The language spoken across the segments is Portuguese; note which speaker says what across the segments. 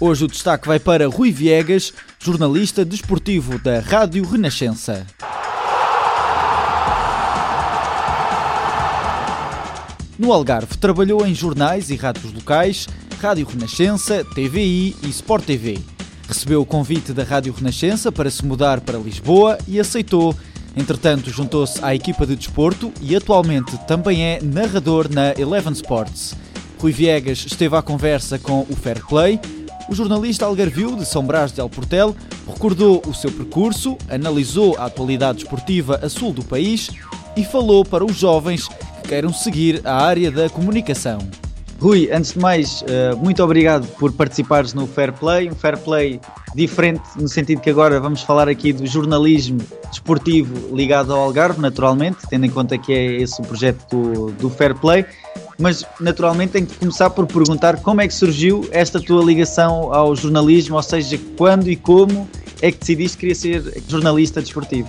Speaker 1: Hoje o destaque vai para Rui Viegas, jornalista desportivo da Rádio Renascença. No Algarve trabalhou em jornais e rádios locais, Rádio Renascença, TVI e Sport TV. Recebeu o convite da Rádio Renascença para se mudar para Lisboa e aceitou. Entretanto, juntou-se à equipa de desporto e atualmente também é narrador na Eleven Sports. Rui Viegas esteve à conversa com o Fair Play. O jornalista algarvio de São Brás de Alportel recordou o seu percurso, analisou a atualidade esportiva a sul do país e falou para os jovens que queiram seguir a área da comunicação.
Speaker 2: Rui, antes de mais, eh, muito obrigado por participares no Fair Play, um Fair Play diferente no sentido que agora vamos falar aqui do jornalismo desportivo ligado ao Algarve, naturalmente, tendo em conta que é esse o projeto do, do Fair Play, mas naturalmente tenho que começar por perguntar como é que surgiu esta tua ligação ao jornalismo, ou seja, quando e como é que decidiste que queria ser jornalista desportivo?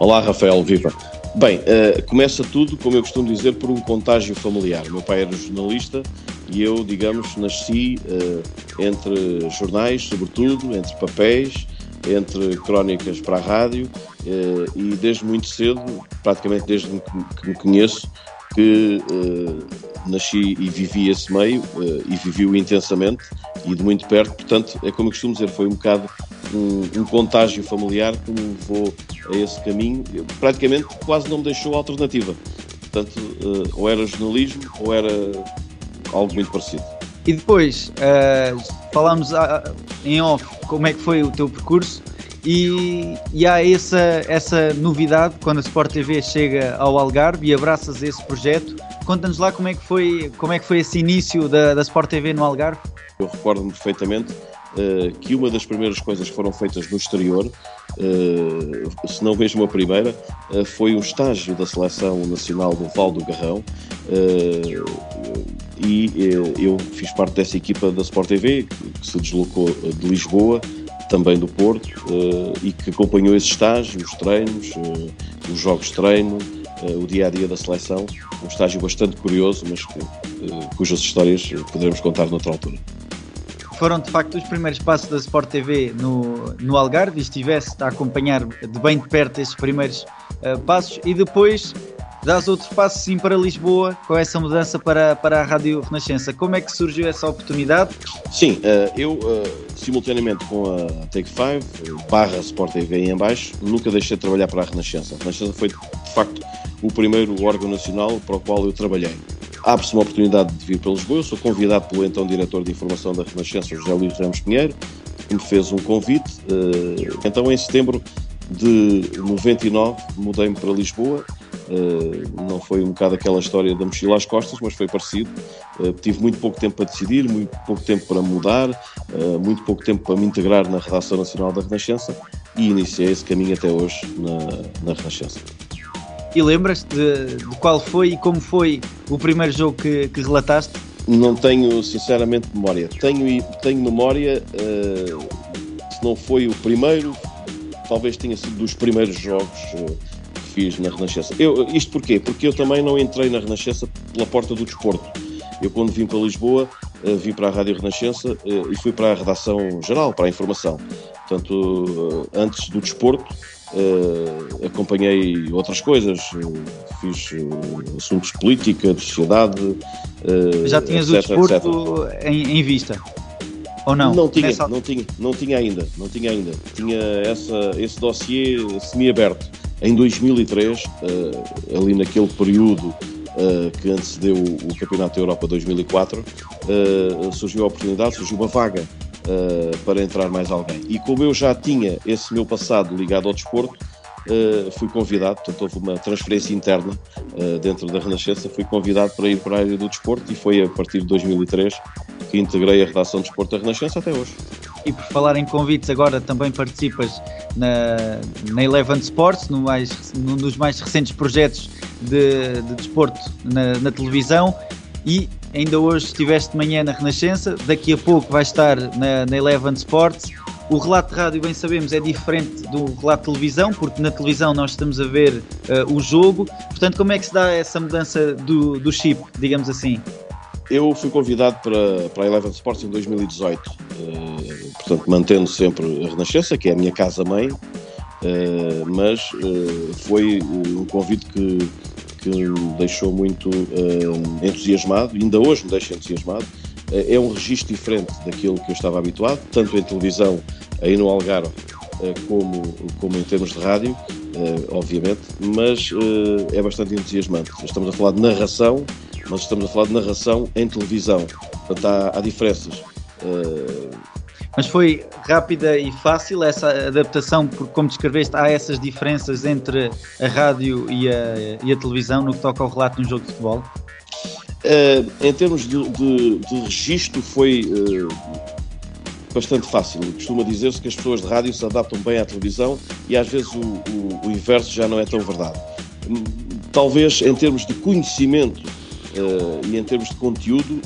Speaker 3: Olá, Rafael, viva! Bem, uh, começa tudo, como eu costumo dizer, por um contágio familiar. Meu pai era jornalista e eu, digamos, nasci uh, entre jornais, sobretudo, entre papéis, entre crónicas para a rádio uh, e desde muito cedo, praticamente desde que me conheço, que nasci e vivi esse meio e vivi-o intensamente e de muito perto. Portanto, é como eu costumo dizer, foi um bocado um, um, contágio familiar que me levou a esse caminho. Praticamente quase não me deixou alternativa. Portanto, uh, ou era jornalismo ou era algo muito parecido.
Speaker 2: E depois, uh, falámos uh, em off como é que foi o teu percurso e, e, há essa, essa novidade quando a Sport TV chega ao Algarve e abraças esse projeto. Conta-nos lá como é que foi, como é que foi esse início da, da Sport TV no Algarve.
Speaker 3: Eu recordo-me perfeitamente uh, que uma das primeiras coisas que foram feitas no exterior, uh, se não mesmo a primeira, uh, foi o estágio da Seleção Nacional do Val do Garrão. e eu fiz parte dessa equipa da Sport TV, que se deslocou de Lisboa, também do Porto, e que acompanhou esse estágio, os treinos, os jogos de treino, o dia a dia da seleção. Um estágio bastante curioso, mas que, cujas histórias poderemos contar noutra altura
Speaker 2: foram de facto os primeiros passos da Sport TV no, no Algarve e estivesse a acompanhar de bem de perto esses primeiros passos e depois dás outros passos sim para Lisboa com essa mudança para, para a Rádio Renascença. Como é que surgiu essa oportunidade?
Speaker 3: Sim, uh, eu uh, simultaneamente com a Take 5 barra Sport TV em baixo, nunca deixei de trabalhar para a Renascença. A Renascença foi de facto o primeiro órgão nacional para o qual eu trabalhei abre-se uma oportunidade de vir para Lisboa. Eu sou convidado pelo então diretor de informação da Renascença, José Luís Ramos Pinheiro, que me fez um convite. Eh, então, em setembro de 99, mudei-me para Lisboa. Eh, não foi um bocado aquela história da mochila às costas, mas foi parecido. Eh, tive muito pouco tempo para decidir, muito pouco tempo para mudar, muito pouco tempo para me integrar na Redação Nacional da Renascença e iniciei esse caminho até hoje na, na Renascença.
Speaker 2: E lembras-te de, de, qual foi e como foi o primeiro jogo que, que relataste?
Speaker 3: Não tenho, sinceramente, memória. Tenho, tenho memória, uh, se não foi o primeiro, talvez tenha sido dos primeiros jogos uh, fiz na Renascença. Eu, isto porquê? Porque eu também não entrei na Renascença pela porta do desporto. Eu, quando vim para Lisboa, uh, vim para a Rádio Renascença e fui para a redação geral, para a informação. Portanto, antes do desporto, acompanhei outras coisas, fiz assuntos de política, de sociedade.
Speaker 2: Já tinhas etc, o desporto em, em, vista? Ou não?
Speaker 3: Não tinha, Nessa... não tinha, não tinha ainda, não tinha ainda. Tinha essa, esse dossiê semi-aberto. Em 2003, ali naquele período que antecedeu o Campeonato da Europa 2004, surgiu a oportunidade, surgiu uma vaga para entrar mais alguém. E como eu já tinha esse meu passado ligado ao desporto, uh, fui convidado, portanto houve uma transferência interna uh, dentro da Renascença, fui convidado para ir para a área do desporto e foi a partir de 2003 que integrei a redação de desporto da Renascença até hoje.
Speaker 2: E por falar em convites, agora também participas na, na Eleven Sports, no mais, num dos mais recentes projetos de, de desporto na, na televisão e ainda hoje estiveste de manhã na Renascença, daqui a pouco vai estar na, na Eleven Sports. O relato de rádio, bem sabemos, é diferente do relato de televisão, porque na televisão nós estamos a ver uh, o jogo. Portanto, como é que se dá essa mudança do, do chip, digamos assim?
Speaker 3: Eu fui convidado para, para a Eleven Sports em 2018, uh, portanto, mantendo sempre a Renascença, que é a minha casa-mãe, uh, mas uh, foi um convite que, que me deixou muito entusiasmado, ainda hoje me deixa entusiasmado. é um registro diferente daquilo que eu estava habituado, tanto em televisão, aí no Algarve, como, como em termos de rádio, obviamente, mas é bastante entusiasmante. Estamos a falar de narração mas estamos a falar de narração em televisão. Portanto, há, há diferenças.
Speaker 2: Mas foi rápida e fácil essa adaptação, porque, como descreveste, há essas diferenças entre a rádio e a, e a televisão no que toca ao relato de um jogo de futebol?
Speaker 3: Uh, em termos de, de, de registro, foi uh, bastante fácil. Costuma dizer-se que as pessoas de rádio se adaptam bem à televisão e às vezes o, o, o inverso já não é tão verdade. Hum, talvez em termos de conhecimento uh, e em termos de conteúdo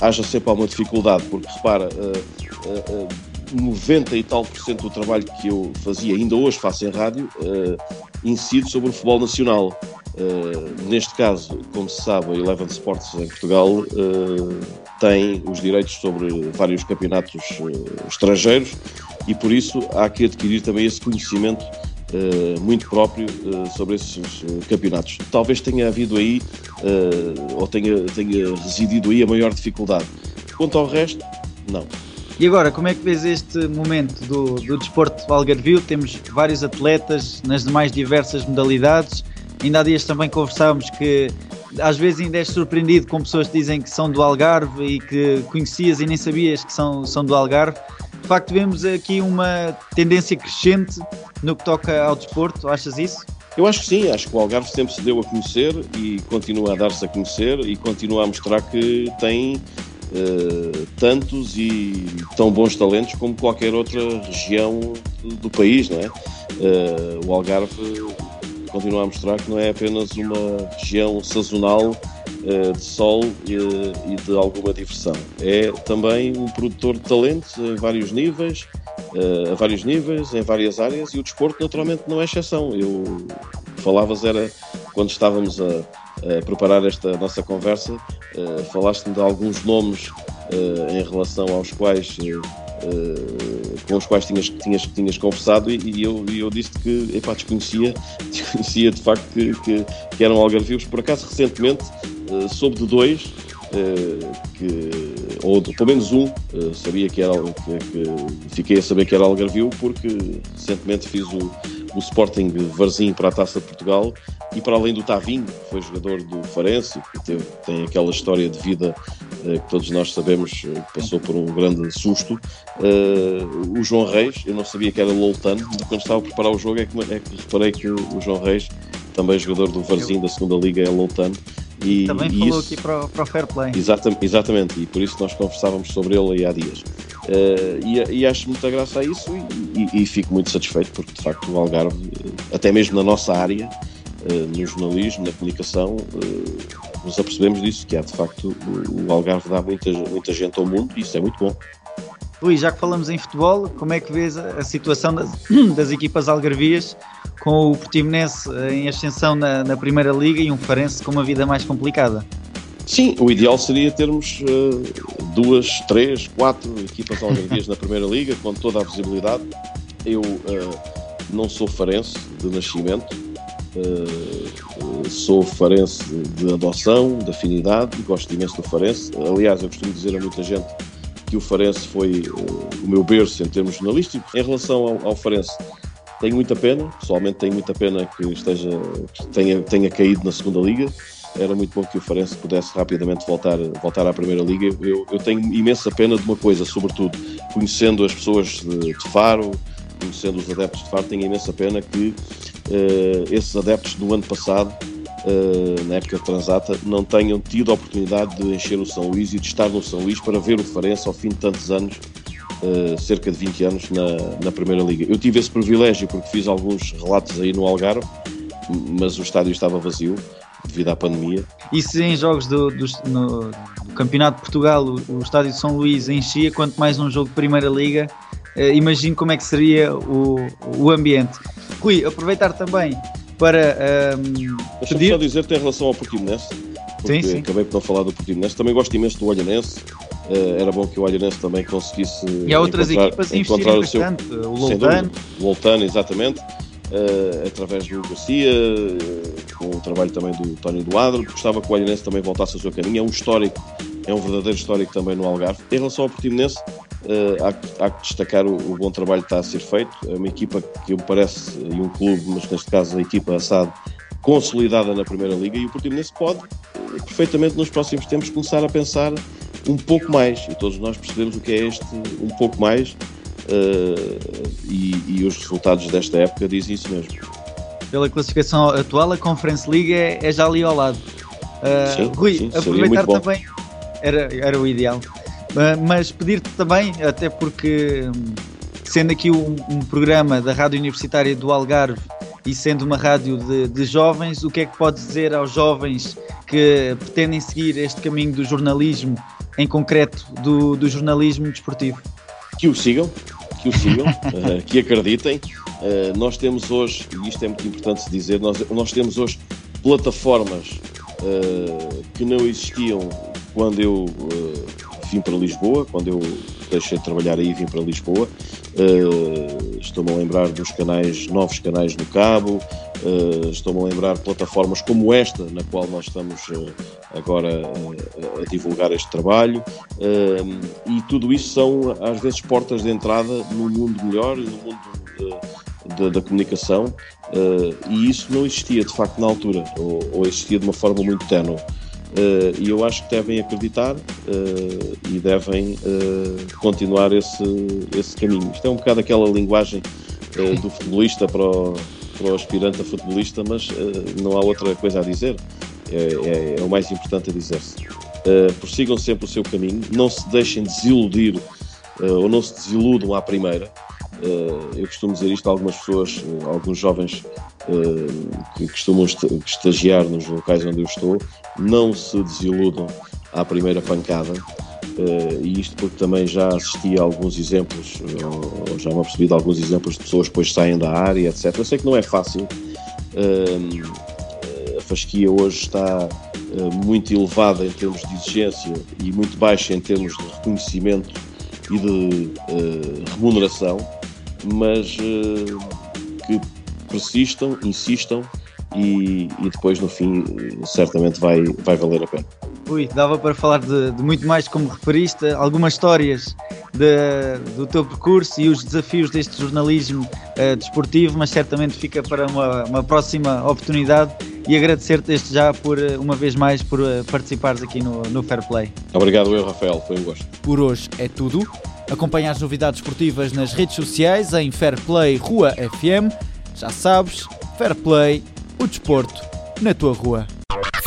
Speaker 3: haja sempre alguma dificuldade, porque repara, 90 e tal por cento do trabalho que eu fazia, ainda hoje faço em rádio, incide sobre o futebol nacional. neste caso, como se sabe, a Eleven Sports em Portugal tem os direitos sobre vários campeonatos estrangeiros e por isso há que adquirir também esse conhecimento Uh, muito próprio uh, sobre esses uh, campeonatos. Talvez tenha havido aí, ou tenha, tenha residido aí a maior dificuldade. Quanto ao resto, não.
Speaker 2: E agora, como é que vês este momento do, do desporto Algarvio? Temos vários atletas nas mais diversas modalidades. Ainda há dias também conversávamos que às vezes ainda és surpreendido com pessoas que dizem que são do Algarve e que conhecias e nem sabias que são, são do Algarve de facto vemos aqui uma tendência crescente no que toca ao desporto, achas isso?
Speaker 3: Eu acho que sim, acho que o Algarve sempre se deu a conhecer e continua a dar-se a conhecer e continua a mostrar que tem uh, tantos e tão bons talentos como qualquer outra região do país, não é? Uh, o Algarve continua a mostrar que não é apenas uma região sazonal uh, de sol e, e, de alguma diversão. É também um produtor de talentos em vários níveis, uh, a vários níveis, em várias áreas, e o desporto naturalmente não é exceção. Eu falavas era quando estávamos a, a preparar esta nossa conversa, uh, falaste-me de alguns nomes em relação aos quais Uh, com os quais tinhas, tinhas, tinhas conversado e, e eu, e eu disse que epá, desconhecia, desconhecia de facto que, que, que eram algarvios. Por acaso, recentemente, uh, soube de dois, uh, que, ou de, pelo menos um, sabia que era que, que, fiquei a saber que era algarvio porque recentemente fiz o, o Sporting Varzim para a Taça de Portugal e para além do Tavinho, que foi jogador do Farense, que teve, tem aquela história de vida eh, que todos nós sabemos eh, que passou por um grande susto, eh, o João Reis, eu não sabia que era Loutano, quando estava a preparar o jogo é que, é que reparei que o João Reis, também jogador do Varzim da segunda Liga, é Loutano.
Speaker 2: E, também e falou isso, aqui para, para o Fair Play.
Speaker 3: Exatamente, exatamente, e por isso nós conversávamos sobre ele aí há dias. Uh, e, e, acho muita graça a isso e, e, fico muito satisfeito porque de facto o Algarve, até mesmo na nossa área, uh, no jornalismo, na comunicação, uh, nos apercebemos disso, que há de facto o, o Algarve dá muita, muita gente ao mundo e isso é muito bom.
Speaker 2: Luís, já que falamos em futebol, como é que vês a, a situação das, das, equipas algarvias com o Portimonense em ascensão na, na Primeira Liga e um Farense com uma vida mais complicada?
Speaker 3: Sim, o ideal seria termos uh, duas, três, quatro equipas algarvias na Primeira Liga, com toda a visibilidade. Eu uh, não sou farense de nascimento, uh, sou farense de adoção, de afinidade, gosto imenso do farense. Aliás, eu costumo dizer a muita gente que o farense foi o meu berço em termos jornalísticos. Em relação ao, ao farense, tenho muita pena, pessoalmente tenho muita pena que esteja que tenha, tenha caído na segunda liga era muito bom que o Farense pudesse rapidamente voltar, voltar à Primeira Liga. Eu, eu tenho imensa pena de uma coisa, sobretudo, conhecendo as pessoas de, de Faro, conhecendo os adeptos de Faro, tenho imensa pena que uh, esses adeptos do ano passado, uh, na época de Transata, não tenham tido a oportunidade de encher o São Luís e de estar no São Luís para ver o Farense ao fim de tantos anos uh, cerca de 20 anos na, na Primeira Liga. Eu tive esse privilégio porque fiz alguns relatos aí no Algarve, mas o estádio estava vazio devido à pandemia.
Speaker 2: E se em jogos do, do, no, do Campeonato de Portugal o, o, estádio de São Luís enchia, quanto mais num jogo de Primeira Liga, uh, imagino como é que seria o, o ambiente. Rui, aproveitar também para um,
Speaker 3: pedir... só dizer-te em relação ao Portimonense, porque sim, sim. acabei por não falar do Portimonense, também gosto imenso do Olhanense, era bom que o Olhanense também conseguisse
Speaker 2: e há outras encontrar, equipas encontrar o seu... o Loltano.
Speaker 3: O Loltano, exatamente. Uh, através do Garcia, uh, com o trabalho também do Tónio Doadro, gostava que o Olhanense também voltasse ao seu caminho, é um histórico, é um verdadeiro histórico também no Algarve. Em relação ao Portimonense, uh, há, há, que destacar o, o, bom trabalho que está a ser feito, é uma equipa que me parece, e um clube, mas neste caso a equipa assado, consolidada na Primeira Liga, e o Portimonense pode, perfeitamente nos próximos tempos, começar a pensar um pouco mais, e todos nós percebemos o que é este um pouco mais, uh, e, e, os resultados desta época dizem isso mesmo.
Speaker 2: Pela classificação atual, a Conference League é, é já ali ao lado. Uh, sim, Rui, sim, aproveitar também era, era o ideal, uh, mas pedir-te também, até porque hum, sendo aqui um, um, programa da Rádio Universitária do Algarve e sendo uma rádio de, de jovens, o que é que podes dizer aos jovens que pretendem seguir este caminho do jornalismo, em concreto do, do jornalismo desportivo?
Speaker 3: Que o sigam, que o sigam, uh, que acreditem. Uh, nós temos hoje, e isto é muito importante se dizer, nós, nós temos hoje plataformas uh, que não existiam quando eu vim para Lisboa, quando eu deixei de trabalhar aí e vim para Lisboa. Estou-me a lembrar dos canais, novos canais no Cabo, uh, estou-me a lembrar de plataformas como esta, na qual nós estamos uh, agora a divulgar este trabalho, e tudo isso são às vezes portas de entrada no mundo melhor, no mundo de, da comunicação, e isso não existia de facto na altura, ou, existia de uma forma muito ténue. E eu acho que devem acreditar e devem continuar esse, esse caminho. Isto é um bocado aquela linguagem do futebolista para o, para o aspirante a futebolista, mas não há outra coisa a dizer. É, é, é o mais importante a dizer-se. prossigam sempre o seu caminho, não se deixem desiludir ou não se desiludam à primeira. eu costumo dizer isto a algumas pessoas, alguns jovens que costumam estagiar nos locais onde eu estou, não se desiludam à primeira pancada. Uh, e isto porque também já assisti a alguns exemplos, ou, ou já me apercebi de alguns exemplos de pessoas que depois saem da área, etc. Eu sei que não é fácil. Uh, a fasquia hoje está muito elevada em termos de exigência e muito baixa em termos de reconhecimento e de remuneração, mas que persistam, insistam e, e depois no fim certamente vai, vai valer a pena.
Speaker 2: Ui, dava para falar de, de muito mais como referiste, algumas histórias de, do teu percurso e os desafios deste jornalismo uh, desportivo, mas certamente fica para uma, uma próxima oportunidade e agradecer-te desde já por eh, uma vez mais por uh, participares aqui no, no Fair Play.
Speaker 3: Obrigado eu, Rafael, foi um gosto.
Speaker 1: Por hoje é tudo. Acompanha as novidades esportivas nas redes sociais em Fair Play Rua FM. Já sabes, Fair Play o desporto na tua rua.